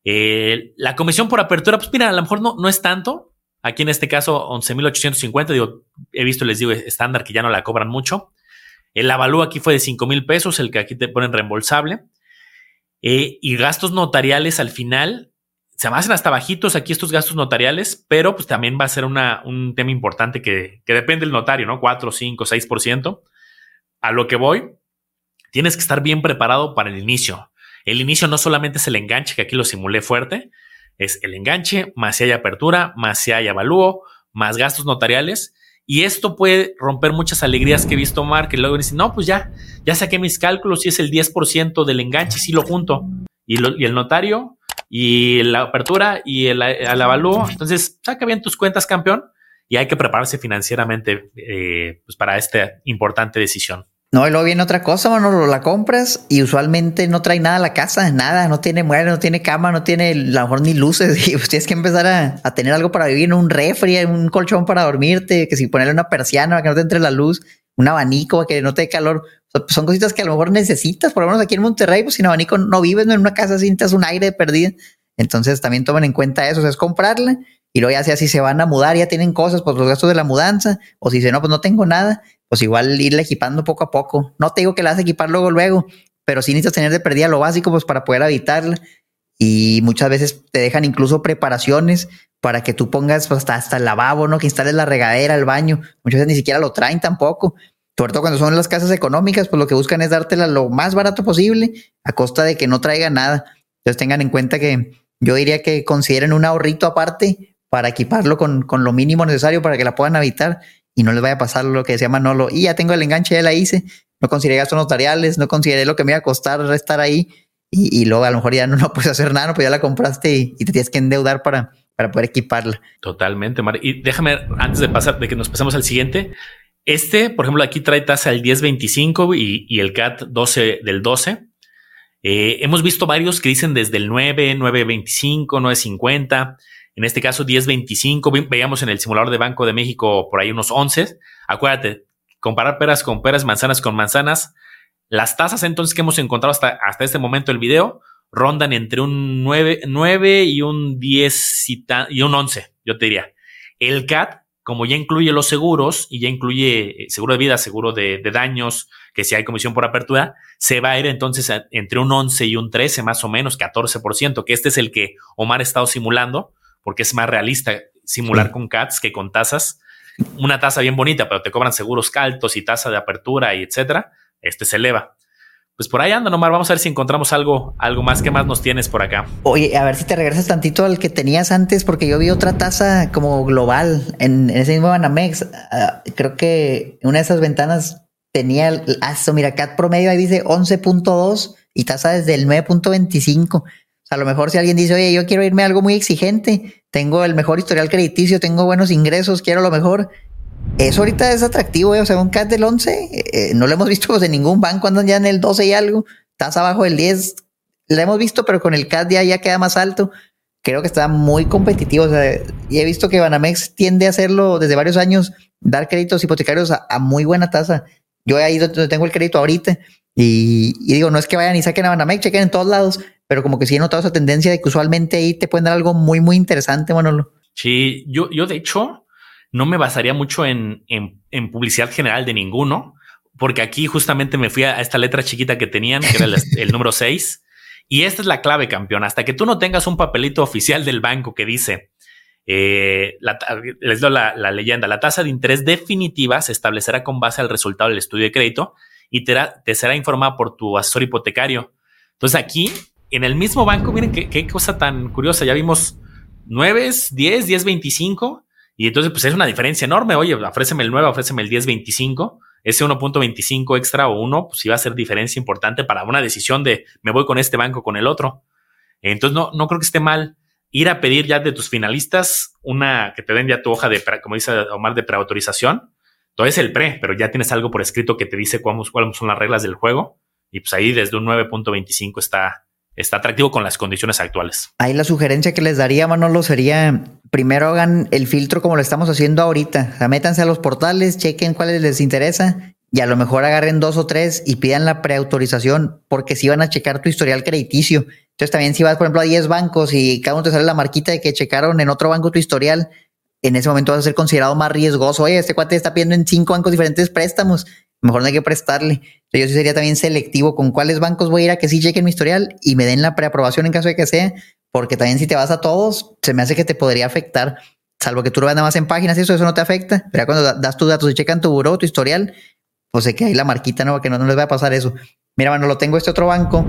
Eh, la comisión por apertura, pues mira, a lo mejor no, no es tanto. Aquí en este caso, 11.850, digo, he visto, les digo, estándar que ya no la cobran mucho. El avalúo aquí fue de 5 mil pesos, el que aquí te ponen reembolsable. Eh, y gastos notariales al final se hacen hasta bajitos aquí estos gastos notariales, pero pues también va a ser una, un tema importante que, que depende del notario, ¿no? 4, 5, 6%. A lo que voy, tienes que estar bien preparado para el inicio. El inicio no solamente es el enganche, que aquí lo simulé fuerte, es el enganche, más si hay apertura, más si hay avalúo, más gastos notariales. Y esto puede romper muchas alegrías que he visto Mark, que luego dicen, no, pues ya, ya saqué mis cálculos y es el 10% del enganche, sí lo junto. Y, y, el notario, y la apertura, y el, el, avalúo. Entonces, saca bien tus cuentas, campeón, y hay que prepararse financieramente eh, pues para esta importante decisión. No, y luego viene otra cosa, mano, la compras y usualmente no trae nada a la casa, nada, no tiene mueble, no tiene cama, no tiene a lo mejor ni luces y pues tienes que empezar a, tener algo para vivir, un refri, un colchón para dormirte, que si ponerle una persiana para que no te entre la luz, un abanico para que no te dé calor. Pues, son cositas que a lo mejor necesitas, por lo menos aquí en Monterrey, pues sin abanico no vives en una casa, sientas un aire perdido. Entonces también tomen en cuenta eso, es comprarla y luego ya sea si se van a mudar, ya tienen cosas, pues los gastos de la mudanza, o si dicen, no, pues no tengo nada, pues igual irle equipando poco a poco. No te digo que la vas a equipar luego, luego, pero sí necesitas tener de perdida lo básico, pues para poder habitarla. Y muchas veces te dejan incluso preparaciones para que tú pongas pues, hasta, hasta el lavabo, ¿no? Que instales la regadera, el baño. Muchas veces ni siquiera lo traen tampoco. Sobre todo cuando son las casas económicas, pues lo que buscan es dártela lo más barato posible a costa de que no traiga nada. Entonces tengan en cuenta que yo diría que consideren un ahorrito aparte para equiparlo con, con lo mínimo necesario para que la puedan habitar y no les vaya a pasar lo que decía Manolo. Y ya tengo el enganche, ya la hice. No consideré gastos notariales, no consideré lo que me iba a costar estar ahí. Y, luego a lo mejor ya no, no puedes hacer nada, pues ya la compraste y, te tienes que endeudar para, para poder equiparla. Totalmente, Mar. Y déjame, antes de pasar, de que nos pasemos al siguiente, este, por ejemplo, aquí trae tasa el 10.25 y, y el CAT 12 del 12. Eh, hemos visto varios que dicen desde el 9, 9.25, 9.50. En este caso, 10.25. Veíamos en el simulador de Banco de México por ahí unos 11. Acuérdate, comparar peras con peras, manzanas con manzanas. Las tasas entonces que hemos encontrado hasta, hasta este momento del video rondan entre un 9, 9 y un 10 y, un 11, yo te diría. El CAT, como ya incluye los seguros y ya incluye eh, seguro de vida, seguro de, de daños, que si hay comisión por apertura, se va a ir entonces entre un 11 y un 13, más o menos, 14%, que este es el que Omar ha estado simulando porque es más realista simular con CATs que con tasas. Una tasa bien bonita, pero te cobran seguros caltos y tasa de apertura y etcétera. Este se eleva. Pues por ahí anda, nomás vamos a ver si encontramos algo, algo más. ¿Qué más nos tienes por acá? Oye, a ver si te regresas tantito al que tenías antes, porque yo vi otra tasa como global en, ese mismo Banamex. Ah, creo que una de esas ventanas tenía, eso, mira, CAT promedio ahí dice 11.2 y tasa desde el 9.25. A lo mejor si alguien dice, oye, yo quiero irme a algo muy exigente, tengo el mejor historial crediticio, tengo buenos ingresos, quiero lo mejor. Eso ahorita es atractivo, ¿eh? o sea, un CAT del 11, eh, no lo hemos visto pues, en ningún banco, andan ya en el 12 y algo, estás abajo del 10, lo hemos visto, pero con el CAT ya, ya queda más alto. Creo que está muy competitivo. O sea, y he visto que Banamex tiende a hacerlo desde varios años, dar créditos hipotecarios a, muy buena tasa. Yo he ido tengo el crédito ahorita y, y, digo, no es que vayan y saquen a Banamex, chequen en todos lados, pero como que sí he notado esa tendencia de que usualmente ahí te pueden dar algo muy, muy interesante, Manolo. Sí, yo, yo de hecho no me basaría mucho en, en, publicidad general de ninguno, porque aquí justamente me fui a esta letra chiquita que tenían, que era el, número 6, y esta es la clave, campeón. Hasta que tú no tengas un papelito oficial del banco que dice, eh, les doy la, la, leyenda, la tasa de interés definitiva se establecerá con base al resultado del estudio de crédito y te, será informada por tu asesor hipotecario. Entonces aquí en el mismo banco, miren qué, cosa tan curiosa. Ya vimos 9, 10, 10, 25. Y entonces, pues es una diferencia enorme. Oye, ofréceme el 9, ofréceme el 10, 25. Ese 1.25 extra o 1, pues iba a ser diferencia importante para una decisión de me voy con este banco con el otro. Entonces, no, no creo que esté mal ir a pedir ya de tus finalistas una que te den ya tu hoja de, como dice Omar, de preautorización. Todo es el pre, pero ya tienes algo por escrito que te dice cuáles son las reglas del juego. Y pues ahí desde un 9.25 está, está atractivo con las condiciones actuales. Ahí la sugerencia que les daría, Manolo, sería primero hagan el filtro como lo estamos haciendo ahorita. O sea, métanse a los portales, chequen cuáles les interesa y a lo mejor agarren dos o tres y pidan la preautorización porque si van a checar tu historial crediticio. Entonces también si vas, por ejemplo, a 10 bancos y cada uno te sale la marquita de que checaron en otro banco tu historial, en ese momento vas a ser considerado más riesgoso. Oye, este cuate está pidiendo en cinco bancos diferentes préstamos mejor no hay que prestarle. Yo sí sería también selectivo con cuáles bancos voy a ir a que sí chequen mi historial y me den la preaprobación en caso de que sea, porque también si te vas a todos, se me hace que te podría afectar, salvo que tú lo veas nada más en páginas y eso, eso no te afecta. Pero cuando das tus datos y checan tu buró, tu historial, pues sé que hay la marquita, ¿no? Que no, no les va a pasar eso. Mira, bueno, lo tengo este otro banco,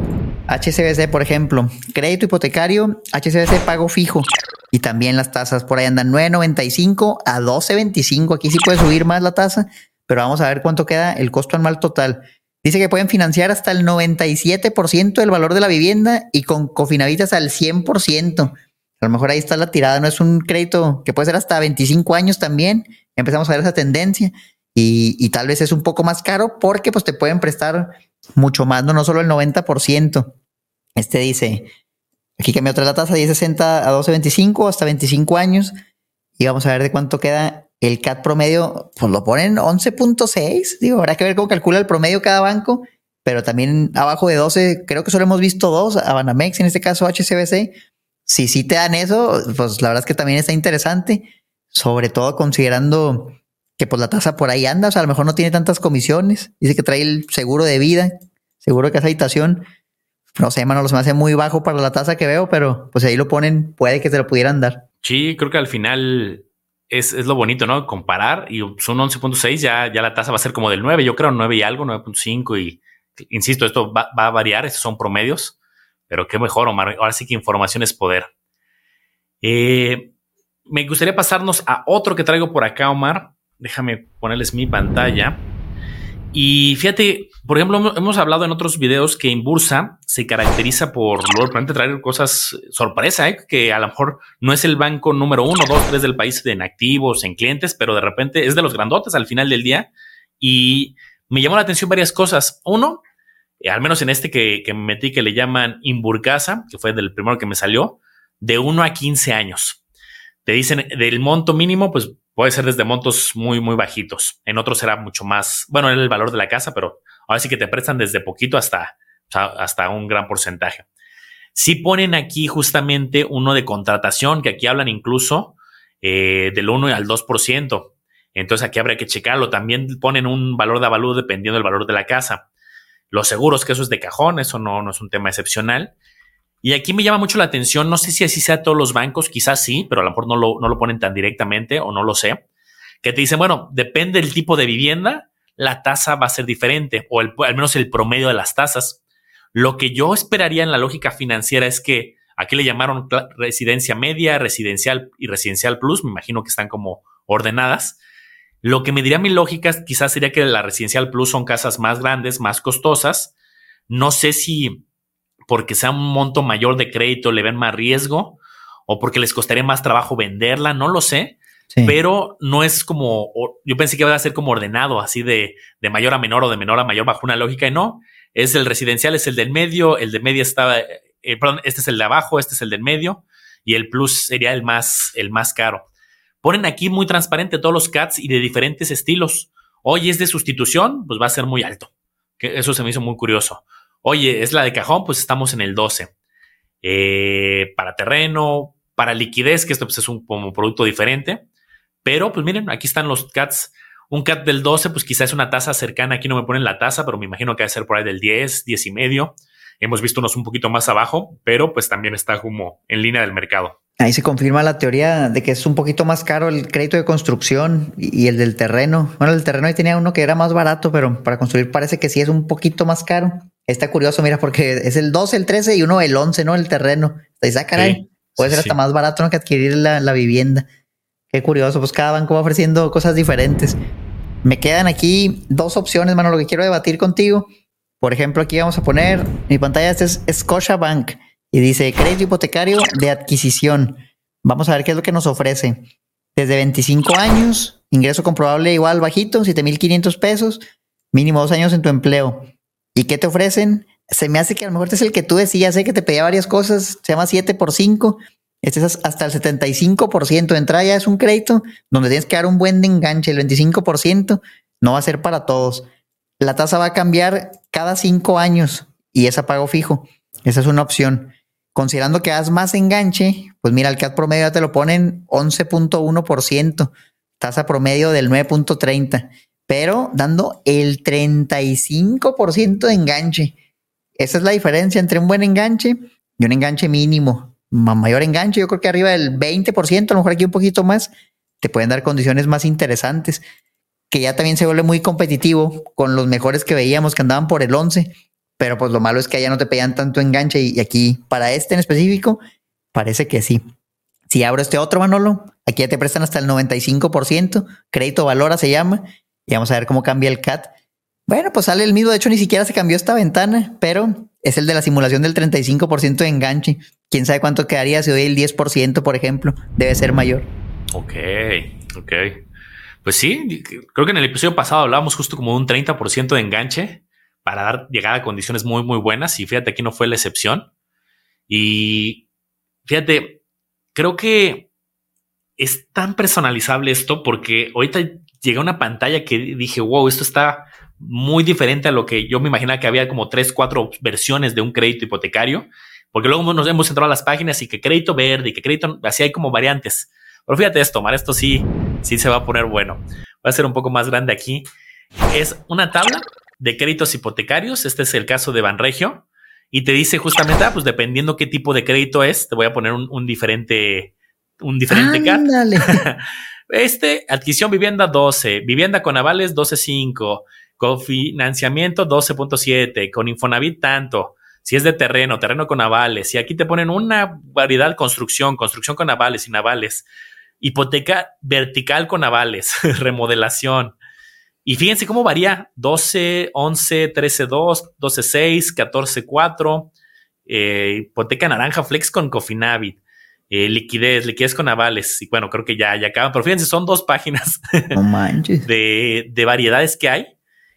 HCBC, por ejemplo, crédito hipotecario, HCBC pago fijo. Y también las tasas por ahí andan 9.95 a 12.25. Aquí sí puede subir más la tasa, pero vamos a ver cuánto queda el costo anual total. Dice que pueden financiar hasta el 97% del valor de la vivienda y con cofinavitas al 100%. A lo mejor ahí está la tirada, no es un crédito que puede ser hasta 25 años también. Empezamos a ver esa tendencia. y, tal vez es un poco más caro porque pues te pueden prestar mucho más, no, no solo el 90%. Este dice, aquí cambió otra la tasa, 1060 a 12.25 hasta 25 años y vamos a ver de cuánto queda el CAT promedio, pues lo ponen 11.6, digo, habrá que ver cómo calcula el promedio cada banco, pero también abajo de 12, creo que solo hemos visto dos, Banamex, en este caso HCBC. Si sí te dan eso, pues la verdad es que también está interesante, sobre todo considerando que pues la tasa por ahí anda, o sea, a lo mejor no tiene tantas comisiones, dice que trae el seguro de vida, seguro de casa habitación, no sé, mano, se me hace muy bajo para la tasa que veo, pero pues ahí lo ponen, puede que te lo pudieran dar. Sí, creo que al final es, lo bonito, ¿no? Comparar y son 11.6, ya, ya la tasa va a ser como del 9, yo creo 9 y algo, 9.5 y insisto, esto va, va, a variar, estos son promedios, pero qué mejor, Omar. Ahora sí que información es poder. Eh, me gustaría pasarnos a otro que traigo por acá, Omar, Déjame ponerles mi pantalla. Y fíjate, por ejemplo, hemos hablado en otros videos que en Bursa se caracteriza por luego traer cosas sorpresa, ¿eh? que a lo mejor no es el banco número uno, dos, tres del país en activos, en clientes, pero de repente es de los grandotes al final del día. Y me llamó la atención varias cosas. Uno, eh, al menos en este que, que me metí, que le llaman Imburcasa, que fue del primero que me salió, de 1 a 15 años. Te dicen del monto mínimo, pues Puede ser desde montos muy, muy bajitos. En otros será mucho más, bueno, era el valor de la casa, pero ahora sí que te prestan desde poquito hasta, hasta un gran porcentaje. Si ponen aquí justamente uno de contratación, que aquí hablan incluso eh, del 1 al 2%. Entonces aquí habría que checarlo. También ponen un valor de avalúo dependiendo del valor de la casa. Los seguros, que eso es de cajón, eso no, no es un tema excepcional. Y aquí me llama mucho la atención, no sé si así sea todos los bancos, quizás sí, pero a lo mejor no lo, no lo ponen tan directamente o no lo sé, que te dicen, bueno, depende del tipo de vivienda, la tasa va a ser diferente, o al menos el promedio de las tasas. Lo que yo esperaría en la lógica financiera es que aquí le llamaron residencia media, residencial y residencial plus, me imagino que están como ordenadas. Lo que me diría mi lógica quizás sería que la residencial plus son casas más grandes, más costosas. No sé si porque sea un monto mayor de crédito le ven más riesgo o porque les costaría más trabajo venderla, no lo sé. Pero no es como, yo pensé que iba a ser como ordenado, así de, de mayor a menor o de menor a mayor bajo una lógica y no. Es el residencial, es el del medio, el de medio está, eh, perdón, este es el de abajo, este es el del medio y el plus sería el más, el más caro. Ponen aquí muy transparente todos los CATs y de diferentes estilos. Hoy es de sustitución, pues va a ser muy alto. Que eso se me hizo muy curioso. Oye, es la de cajón, pues estamos en el 12. Eh, para terreno, para liquidez, que esto pues, es un como producto diferente. Pero pues miren, aquí están los CATs. Un CAT del 12, pues quizás es una tasa cercana. Aquí no me ponen la tasa, pero me imagino que va a ser por ahí del 10, 10 y medio. Hemos visto unos un poquito más abajo, pero pues también está como en línea del mercado. Ahí se confirma la teoría de que es un poquito más caro el crédito de construcción y el del terreno. Bueno, el terreno ahí tenía uno que era más barato, pero para construir parece que sí es un poquito más caro. Está curioso, mira, porque es el 12, el 13 y uno el 11, ¿no? El terreno. Dice, ah, caray, puede ser hasta más barato ¿no? que adquirir la, la, vivienda. Qué curioso, pues cada banco va ofreciendo cosas diferentes. Me quedan aquí dos opciones, mano, lo que quiero debatir contigo. Por ejemplo, aquí vamos a poner, mi pantalla este es Scotia Bank y dice crédito hipotecario de adquisición. Vamos a ver qué es lo que nos ofrece. Desde 25 años, ingreso comprobable igual bajito, 7,500 pesos, mínimo dos años en tu empleo. ¿Y qué te ofrecen? Se me hace que a lo mejor este es el que tú decías, sé que te pedía varias cosas, se llama 7 por 5. Este es hasta el 75% de entrada, ya es un crédito donde tienes que dar un buen enganche, el 25% no va a ser para todos. La tasa va a cambiar cada cinco años y es a pago fijo. Esa es una opción. Considerando que das más enganche, pues mira, el CAT promedio ya te lo ponen 11.1%, tasa promedio del 9.30 pero dando el 35% de enganche. Esa es la diferencia entre un buen enganche y un enganche mínimo. Mayor enganche, yo creo que arriba del 20%, a lo mejor aquí un poquito más, te pueden dar condiciones más interesantes, que ya también se vuelve muy competitivo con los mejores que veíamos que andaban por el 11, pero pues lo malo es que allá no te pedían tanto enganche y aquí para este en específico parece que sí. Si abro este otro Manolo, aquí ya te prestan hasta el 95%, crédito valora se llama, y vamos a ver cómo cambia el CAT. Bueno, pues sale el mismo. De hecho, ni siquiera se cambió esta ventana, pero es el de la simulación del 35% de enganche. Quién sabe cuánto quedaría si doy el 10%, por ejemplo. Debe ser mayor. Ok, ok. Pues sí, creo que en el episodio pasado hablábamos justo como de un 30% de enganche para dar llegada a condiciones muy, muy buenas. Y fíjate, aquí no fue la excepción. Y fíjate, creo que es tan personalizable esto porque ahorita llega una pantalla que dije, wow, esto está muy diferente a lo que yo me imaginaba que había como tres, cuatro versiones de un crédito hipotecario, porque luego nos hemos entrado a las páginas y que crédito verde y que crédito, así hay como variantes. Pero fíjate esto, Mar, esto sí, sí se va a poner bueno. Va a ser un poco más grande aquí. Es una tabla de créditos hipotecarios. Este es el caso de Banregio. Y te dice justamente, ah, pues dependiendo qué tipo de crédito es, te voy a poner un, diferente, un diferente CAT. Este, adquisición vivienda 12, vivienda con avales 12.5, cofinanciamiento 12.7, con Infonavit tanto. Si es de terreno, terreno con avales. Y aquí te ponen una variedad construcción, construcción con avales, sin avales. Hipoteca vertical con avales, remodelación. Y fíjense cómo varía 12, 11, 13, 2, 12, 6, 14, 4. hipoteca naranja flex con Cofinavit. Eh, liquidez, liquidez con avales. Y bueno, creo que ya, ya acaban. Pero fíjense, son dos páginas De, de, variedades que hay.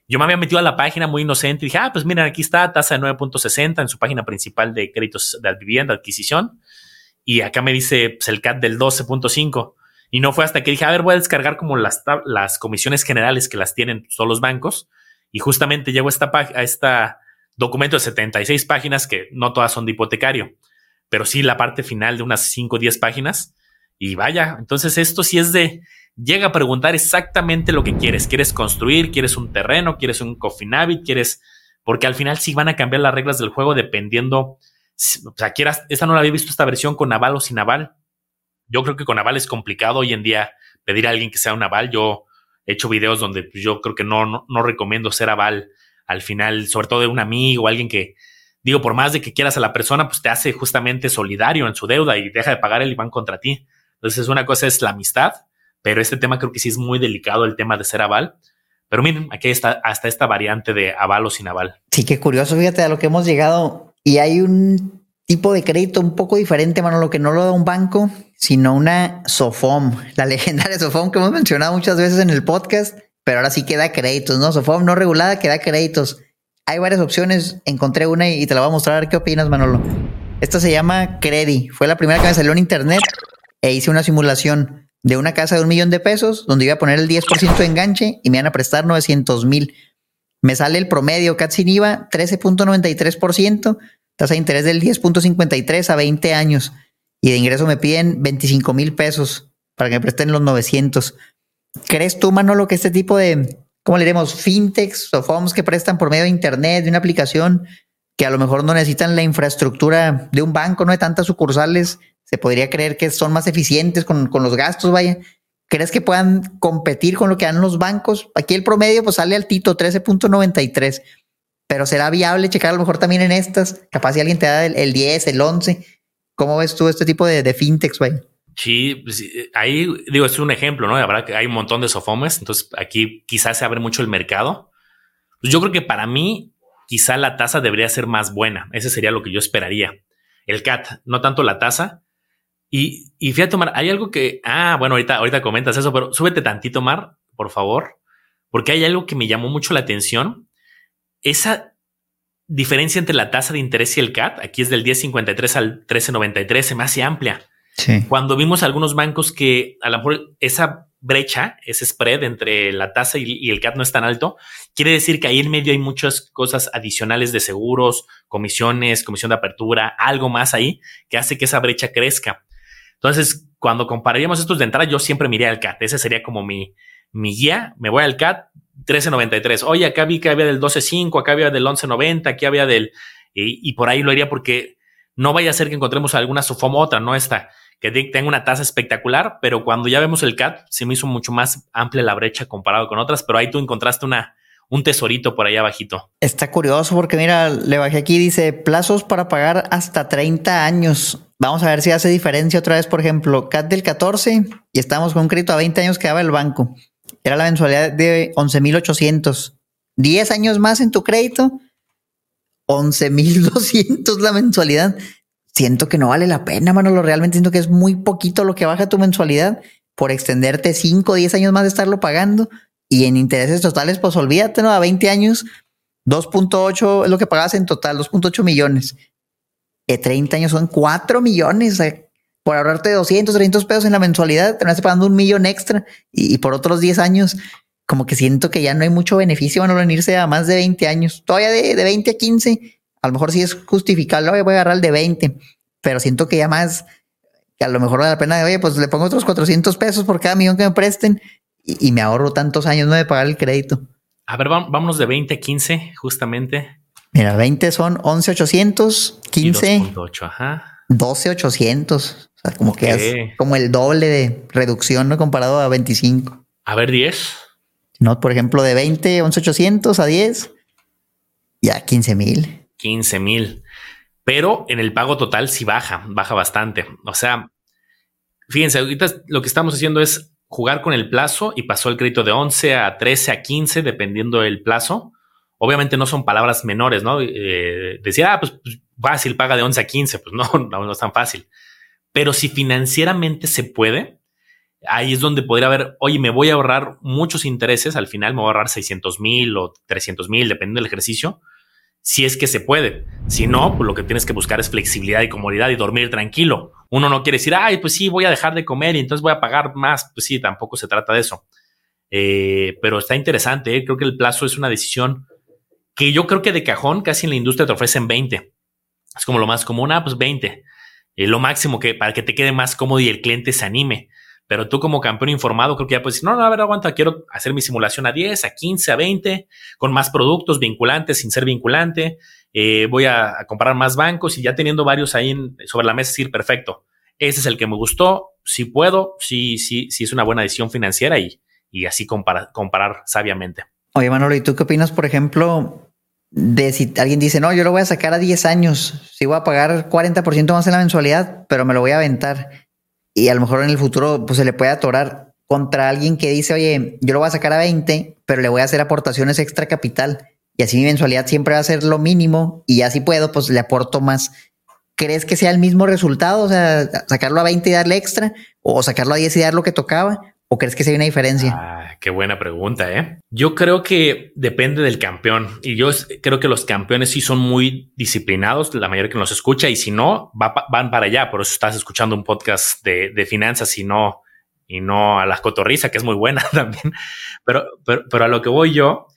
Yo me había metido a la página muy inocente y dije, ah, pues miren, aquí está tasa de 9.60 en su página principal de créditos de vivienda, adquisición. Y acá me dice pues, el CAT del 12.5. Y no fue hasta que dije, a ver, voy a descargar como las, las comisiones generales que las tienen todos los bancos. Y justamente llego a esta, a esta documento de 76 páginas que no todas son de hipotecario, pero sí la parte final de unas 5 o 10 páginas. Y vaya, entonces esto sí es de, llega a preguntar exactamente lo que quieres. ¿Quieres construir? ¿Quieres un terreno? ¿Quieres un cofinavit? ¿Quieres...? Porque al final sí van a cambiar las reglas del juego dependiendo, o sea, quieras, esta no la había visto esta versión con aval o sin aval. Yo creo que con aval es complicado hoy en día pedir a alguien que sea un aval. Yo he hecho videos donde pues, yo creo que no, no, recomiendo ser aval al final, sobre todo de un amigo alguien que, digo, por más de que quieras a la persona, pues te hace justamente solidario en su deuda y deja de pagar el IBAN contra ti. Entonces, una cosa es la amistad, pero este tema creo que sí es muy delicado, el tema de ser aval. Pero miren, aquí está hasta esta variante de aval o sin aval. Sí, qué curioso, fíjate a lo que hemos llegado. Y hay un tipo de crédito un poco diferente, mano, lo que no lo da un banco, sino una SOFOM, la legendaria SOFOM que hemos mencionado muchas veces en el podcast, pero ahora sí queda créditos, ¿no? SOFOM no regulada, queda créditos. Hay varias opciones, encontré una y te la voy a mostrar. ¿Qué opinas, Manolo? Esta se llama Credi. Fue la primera que me salió en internet e hice una simulación de una casa de un millón de pesos donde iba a poner el 10% de enganche y me iban a prestar 900 mil. Me sale el promedio CAT sin IVA 13.93%, tasa de interés del 10.53 a 20 años y de ingreso me piden 25 mil pesos para que me presten los 900. ¿Crees tú, Manolo, que este tipo de, ¿cómo le diremos? Fintechs o fondos que prestan por medio de Internet, de una aplicación que a lo mejor no necesitan la infraestructura de un banco, no hay tantas sucursales, se podría creer que son más eficientes con, con los gastos, vaya. ¿Crees que puedan competir con lo que dan los bancos? Aquí el promedio pues sale altito, 13.93 pero será viable checar a lo mejor también en estas. Capaz si alguien te da el, 10, el 11. ¿Cómo ves tú este tipo de, de fintechs, güey? Sí, pues, ahí digo, es un ejemplo, ¿no? La verdad que hay un montón de sofomes, entonces aquí quizás se abre mucho el mercado. Pues yo creo que para mí, quizá la tasa debería ser más buena. Ese sería lo que yo esperaría. El CAT, no tanto la tasa. Y, y fíjate, Mar, hay algo que, ah, bueno, ahorita, ahorita comentas eso, pero súbete tantito, Mar, por favor, porque hay algo que me llamó mucho la atención esa diferencia entre la tasa de interés y el CAT, aquí es del 10.53 al 13.93, se me hace amplia. Cuando vimos algunos bancos que a lo mejor esa brecha, ese spread entre la tasa y, el CAT no es tan alto, quiere decir que ahí en medio hay muchas cosas adicionales de seguros, comisiones, comisión de apertura, algo más ahí que hace que esa brecha crezca. Entonces, cuando compararíamos estos de entrada, yo siempre miré al CAT. Ese sería como mi, mi guía. Me voy al CAT, 13.93. Oye, acá vi que había del 12.5, acá había del 11.90, aquí había del... Y, por ahí lo haría porque no vaya a ser que encontremos alguna SOFOM otra, no esta, que tenga una tasa espectacular, pero cuando ya vemos el CAT, se me hizo mucho más amplia la brecha comparado con otras, pero ahí tú encontraste una, un tesorito por ahí abajito. Está curioso porque mira, le bajé aquí, dice plazos para pagar hasta 30 años. Vamos a ver si hace diferencia otra vez, por ejemplo, CAT del 14 y estamos con un crédito a 20 años que daba el banco era la mensualidad de 11,800. 10 años más en tu crédito, 11,200 la mensualidad. Siento que no vale la pena, Manolo. Realmente siento que es muy poquito lo que baja tu mensualidad. por extenderte 5 o 10 años más de estarlo pagando y en intereses totales, pues olvídate, ¿no? A 20 años, 2.8 es lo que pagas en total, 2.8 millones. De 30 años son 4 millones. por ahorrarte 200, 300 pesos en la mensualidad, te vas pagando un millón extra y, por otros 10 años, como que siento que ya no hay mucho beneficio, van a venirse a más de 20 años. Todavía de, de 20 a 15, a lo mejor sí es justificable, voy a agarrar el de 20, pero siento que ya más, que a lo mejor vale la pena, oye, pues le pongo otros 400 pesos por cada millón que me presten y, me ahorro tantos años no de pagar el crédito. A ver, vámonos de 20 a 15, justamente. Mira, 20 son 11,800, 15. 2.8, ajá. 12,800. O sea, como que es como el doble de reducción, ¿no? Comparado a 25. A ver, 10. No, por ejemplo, de 20, 11,800 a 10, ya 15 mil. 15 mil. Pero en el pago total sí baja, baja bastante. O sea, fíjense, ahorita lo que estamos haciendo es jugar con el plazo y pasó el crédito de 11 a 13 a 15, dependiendo del plazo. Obviamente no son palabras menores, ¿no? Eh, decir, ah, pues, pues, fácil, paga de 11 a 15, pues no, no, es tan fácil. Pero si financieramente se puede, ahí es donde podría haber, oye, me voy a ahorrar muchos intereses, al final me voy a ahorrar 600 mil o 300 mil, dependiendo del ejercicio, si es que se puede. Si no, pues lo que tienes que buscar es flexibilidad y comodidad y dormir tranquilo. Uno no quiere decir, ay, pues sí, voy a dejar de comer y entonces voy a pagar más. Pues sí, tampoco se trata de eso. Eh, pero está interesante. ¿eh? Creo que el plazo es una decisión que yo creo que de cajón casi en la industria te ofrecen 20. Es como lo más común, ah, pues 20. Eh, lo máximo que para que te quede más cómodo y el cliente se anime. Pero tú como campeón informado, creo que ya puedes decir, no, no, a ver, aguanta, quiero hacer mi simulación a 10, a 15, a 20, con más productos vinculantes, sin ser vinculante. Eh, voy a, comprar más bancos y ya teniendo varios ahí sobre la mesa, decir, perfecto, ese es el que me gustó, si puedo, si sí, sí es una buena decisión financiera y, y así comparar, comparar sabiamente. Oye, Manolo, ¿y tú qué opinas, por ejemplo, de si alguien dice, no, yo lo voy a sacar a 10 años, si voy a pagar 40% más en la mensualidad, pero me lo voy a aventar? Y a lo mejor en el futuro pues se le puede atorar contra alguien que dice, oye, yo lo voy a sacar a 20, pero le voy a hacer aportaciones extra capital y así mi mensualidad siempre va a ser lo mínimo y ya si puedo, pues le aporto más. ¿Crees que sea el mismo resultado? O sea, sacarlo a 20 y darle extra o sacarlo a 10 y dar lo que tocaba ¿O crees que hay una diferencia? Ah, qué buena pregunta, ¿eh? Yo creo que depende del campeón. Y yo creo que los campeones sí son muy disciplinados, la mayoría que nos escucha, y si no, van para allá. Por eso estás escuchando un podcast de, finanzas y no, y no a la cotorriza, que es muy buena también. Pero, pero, pero a lo que voy yo,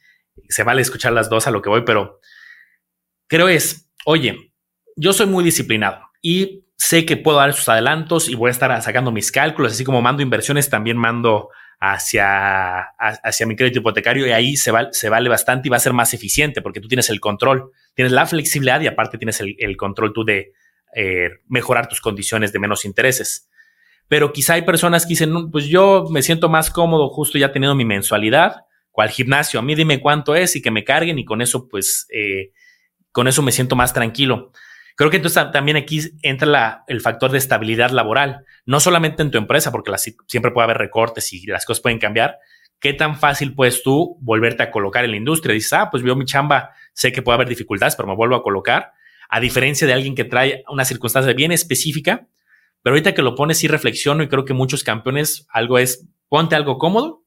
se vale escuchar las dos a lo que voy, pero creo es, oye, yo soy muy disciplinado y sé que puedo dar esos adelantos y voy a estar sacando mis cálculos, así como mando inversiones, también mando hacia, hacia mi crédito hipotecario y ahí se, se vale bastante y va a ser más eficiente porque tú tienes el control, tienes la flexibilidad y aparte tienes el, control tú de eh, mejorar tus condiciones de menos intereses. Pero quizá hay personas que dicen, pues yo me siento más cómodo justo ya teniendo mi mensualidad, cual gimnasio, a mí dime cuánto es y que me carguen y con eso pues eh, con eso me siento más tranquilo. Creo que entonces también aquí entra el factor de estabilidad laboral, no solamente en tu empresa, porque siempre puede haber recortes y las cosas pueden cambiar. ¿Qué tan fácil puedes tú volverte a colocar en la industria? Dices, ah, pues veo mi chamba, sé que puede haber dificultades, pero me vuelvo a colocar. A diferencia de alguien que trae una circunstancia bien específica, pero ahorita que lo pones sí reflexiono y creo que muchos campeones algo es ponte algo cómodo,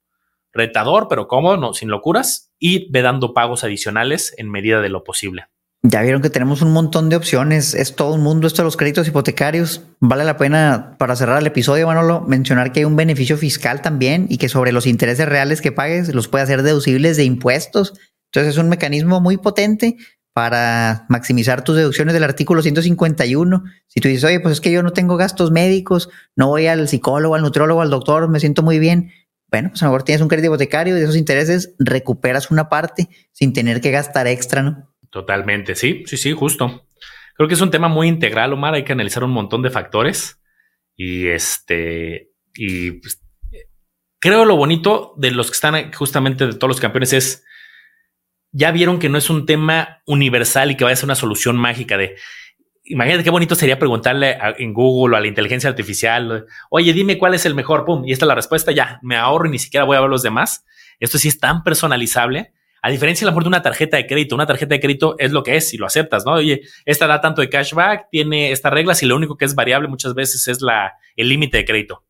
retador, pero cómodo, no, sin locuras, y ve dando pagos adicionales en medida de lo posible. Ya vieron que tenemos un montón de opciones. Es todo un mundo esto de los créditos hipotecarios. Vale la pena, para cerrar el episodio, Manolo, mencionar que hay un beneficio fiscal también y que sobre los intereses reales que pagues los puede hacer deducibles de impuestos. Entonces es un mecanismo muy potente para maximizar tus deducciones del artículo 151. Si tú dices, oye, pues es que yo no tengo gastos médicos, no voy al psicólogo, al nutriólogo, al doctor, me siento muy bien. Bueno, pues a lo mejor tienes un crédito hipotecario y de esos intereses recuperas una parte sin tener que gastar extra, ¿no? Totalmente, sí, sí, sí, justo. Creo que es un tema muy integral, Omar. Hay que analizar un montón de factores. Y este, y pues, creo lo bonito de los que están justamente de todos los campeones es ya vieron que no es un tema universal y que vaya a ser una solución mágica de imagínate qué bonito sería preguntarle en Google o a la inteligencia artificial, oye, dime cuál es el mejor, pum, y esta es la respuesta, ya, me ahorro y ni siquiera voy a ver los demás. Esto sí es tan personalizable a diferencia, a lo de una tarjeta de crédito, una tarjeta de crédito es lo que es si lo aceptas, ¿no? Oye, esta da tanto de cashback, tiene estas reglas y lo único que es variable muchas veces es la, el límite de crédito.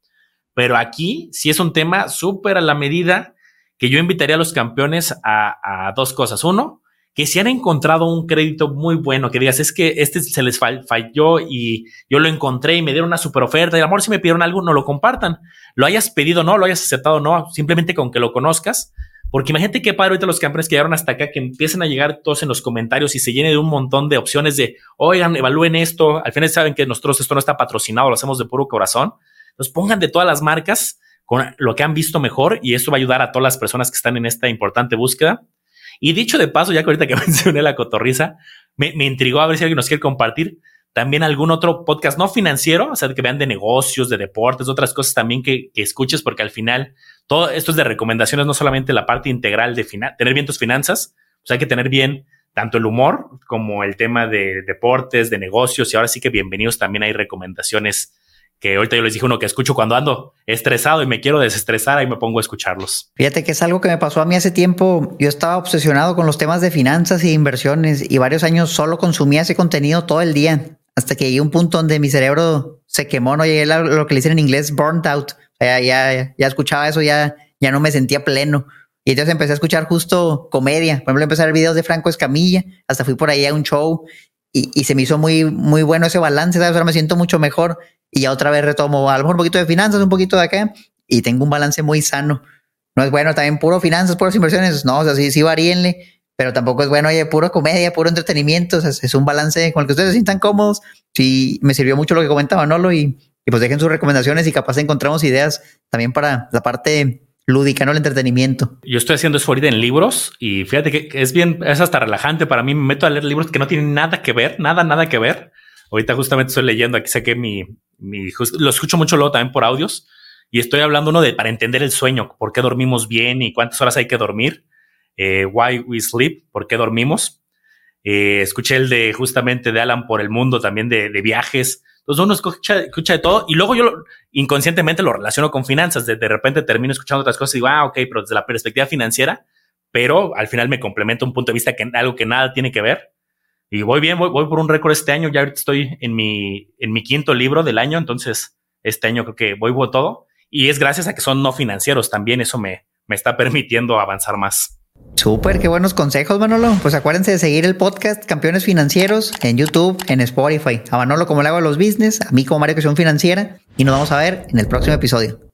pero aquí sí es un tema súper a la medida que yo invitaría a los campeones a, dos cosas. Uno, que si han encontrado un crédito muy bueno, que digas, es que este se les falló y yo lo encontré y me dieron una super oferta y a lo mejor si me pidieron algo, no lo compartan. Lo hayas pedido, no, lo hayas aceptado, no, simplemente con que lo conozcas. Porque imagínate qué padre ahorita los campeones que llegaron hasta acá, que empiezan a llegar todos en los comentarios y se llene de un montón de opciones de, oigan, evalúen esto. Al final saben que nosotros esto no está patrocinado, lo hacemos de puro corazón. Nos pongan de todas las marcas con lo que han visto mejor y eso va a ayudar a todas las personas que están en esta importante búsqueda. Y dicho de paso, ya que ahorita que mencioné la cotorriza, me, intrigó a ver si alguien nos quiere compartir también algún otro podcast no financiero, o sea, que vean de negocios, de deportes, otras cosas también que escuches, porque al final todo esto es de recomendaciones, no solamente la parte integral de tener bien tus finanzas, sea, hay que tener bien tanto el humor como el tema de deportes, de negocios, y ahora sí que bienvenidos también hay recomendaciones que ahorita yo les dije uno que escucho cuando ando estresado y me quiero desestresar, ahí me pongo a escucharlos. Fíjate que es algo que me pasó a mí hace tiempo. Yo estaba obsesionado con los temas de finanzas y inversiones y varios años solo consumía ese contenido todo el día hasta que llegué a un punto donde mi cerebro se quemó, no llegué a lo que le dicen en inglés burnt out. Ya, ya, escuchaba eso, ya, ya no me sentía pleno. Y entonces empecé a escuchar justo comedia. Por ejemplo, empecé a ver videos de Franco Escamilla, hasta fui por ahí a un show y, y se me hizo muy, muy bueno ese balance, ¿sabes? Ahora me siento mucho mejor y ya otra vez retomo a lo mejor un poquito de finanzas, un poquito de acá y tengo un balance muy sano. No es bueno también puro finanzas, puras inversiones, no, o sea, sí, sí varíenle, pero tampoco es bueno, oye, puro comedia, puro entretenimiento, o sea, es un balance con el que ustedes se sientan cómodos. Sí, me sirvió mucho lo que comentaba Nolo y, y pues dejen sus recomendaciones y capaz encontramos ideas también para la parte lúdica, ¿no? El entretenimiento. Yo estoy haciendo eso ahorita en libros y fíjate que es bien, es hasta relajante para mí. Me meto a leer libros que no tienen nada que ver, nada, nada que ver Ahorita justamente estoy leyendo, aquí sé que mi, mi lo escucho mucho luego también por audios y estoy hablando uno de para entender el sueño, por qué dormimos bien y cuántas horas hay que dormir, eh, why we sleep, por qué dormimos. Eh, escuché el de justamente de Alan por el mundo, también de, de viajes. Entonces uno escucha, escucha, de todo y luego yo inconscientemente lo relaciono con finanzas. De, de, repente termino escuchando otras cosas y digo, ah, ok, pero desde la perspectiva financiera, pero al final me complementa un punto de vista que algo que nada tiene que ver y voy bien, voy, voy por un récord este año. Ya ahorita estoy en mi, en mi quinto libro del año, entonces este año creo que voy por todo. Y es gracias a que son no financieros también, eso me, me está permitiendo avanzar más. Súper, qué buenos consejos, Manolo. Pues acuérdense de seguir el podcast Campeones Financieros en YouTube, en Spotify. A Manolo como le hago a los business, a mí como Mario son Financiera. Y nos vamos a ver en el próximo episodio.